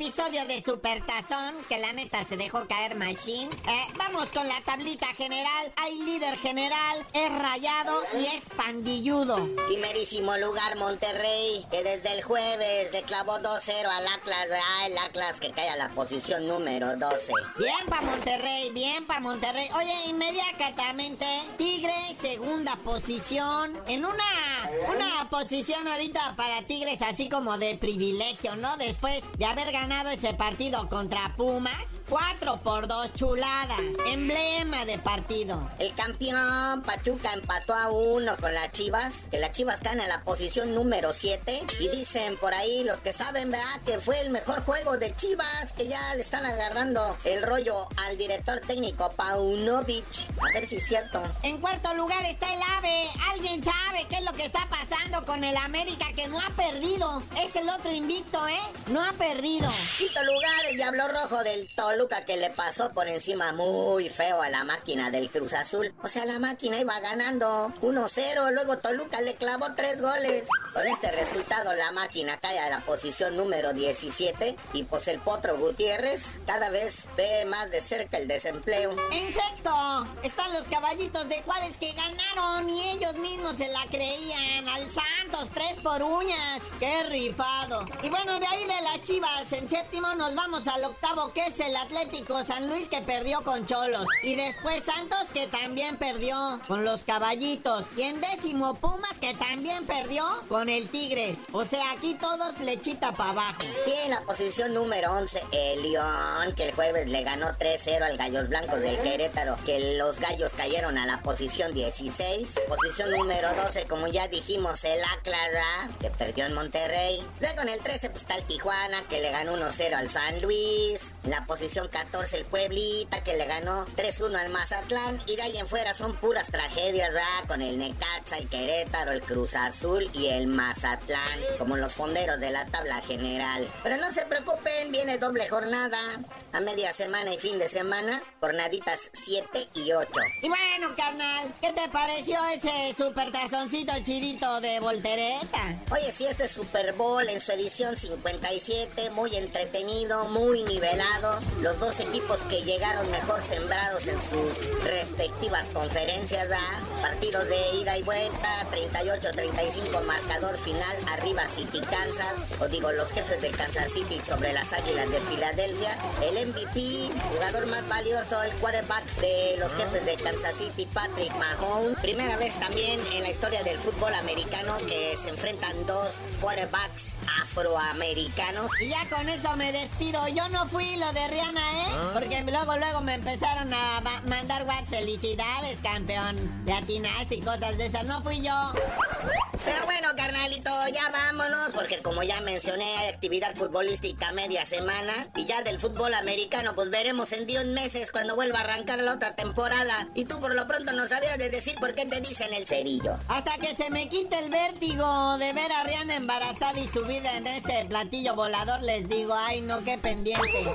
episodio de Supertazón, que la neta se dejó caer Machine, eh, vamos con la tablita general. Hay líder general, es rayado y es pandilludo. Primerísimo lugar Monterrey, que desde el jueves le clavó 2-0 al Atlas, ¿verdad? El Atlas que cae a la posición número 12. Bien pa' Monterrey, bien pa' Monterrey. Oye, inmediatamente, Tigre, segunda posición. En una, una posición ahorita para Tigres así como de privilegio, ¿no? Después de haber ganado ese partido contra Pumas. 4 por 2, chulada. Emblema de partido. El campeón Pachuca empató a uno con las Chivas, que las Chivas caen a la posición número 7. Y dicen por ahí los que saben, ¿verdad? Que fue el mejor juego de Chivas, que ya le están agarrando el rollo al director técnico Paunovic. A ver si es cierto. En cuarto lugar está el AVE. ¿Alguien sabe qué es lo que está pasando con el América que no ha perdido? Es el otro invicto, ¿eh? No ha perdido. Quinto lugar, el Diablo Rojo del Toluca que le pasó por encima muy feo a la máquina del Cruz Azul. O sea, la máquina iba ganando 1-0, luego Toluca le clavó tres goles. Con este resultado, la máquina cae a la posición número 17 y pues el Potro Gutiérrez cada vez ve más de cerca el desempleo. En sexto están los caballitos de Juárez que ganaron y ellos mismos se la creían. Al Santos, tres por uñas. ¡Qué rifado! Y bueno, de ahí de las chivas, en séptimo nos vamos al octavo, que es el Atlético San Luis que perdió con Cholos. Y después Santos que también perdió con los caballitos. Y en décimo Pumas que también perdió con el Tigres. O sea, aquí todos flechita para abajo. Sí, en la posición número 11, el León, que el jueves le ganó 3-0 al Gallos Blancos del Querétaro, que los Gallos cayeron a la posición 16. Posición número 12, como ya dijimos, el Atlas, que perdió en Monterrey. Luego en el 13, pues está el Tijuana, que le ganó 1-0 al San Luis. En la posición 14, el Pueblita, que le ganó 3-1 al Mazatlán. Y de ahí en fuera son puras tragedias. Con el Necaxa, el Querétaro, el Cruz Azul y el Mazatlán, como los fonderos de la tabla general. Pero no se preocupen, viene doble jornada, a media semana y fin de semana, jornaditas 7 y 8. Y bueno, carnal, ¿qué te pareció ese supertazoncito chidito de Oye, si este Super Bowl en su edición 57, muy entretenido, muy nivelado, los dos equipos que llegaron mejor sembrados en sus respectivas conferencias. Partidos de ida y vuelta, 38-35 marcador final, arriba City Kansas, o digo los jefes de Kansas City sobre las Águilas de Filadelfia, el MVP, jugador más valioso, el quarterback de los jefes de Kansas City, Patrick Mahomes, primera vez también en la historia del fútbol americano que se enfrentan dos quarterbacks afroamericanos. Y ya con eso me despido. Yo no fui lo de Rihanna, ¿eh? Porque luego, luego me empezaron a ma- mandar WhatsApp. Felicidades, campeón. Le atinaste y cosas de esas. No fui yo. Pero bueno, porque como ya mencioné, hay actividad futbolística media semana. Y ya del fútbol americano, pues veremos en 10 meses cuando vuelva a arrancar la otra temporada. Y tú por lo pronto no sabías de decir por qué te dicen el cerillo. Hasta que se me quite el vértigo de ver a Rihanna embarazada y subida en ese platillo volador, les digo, ay no, qué pendiente.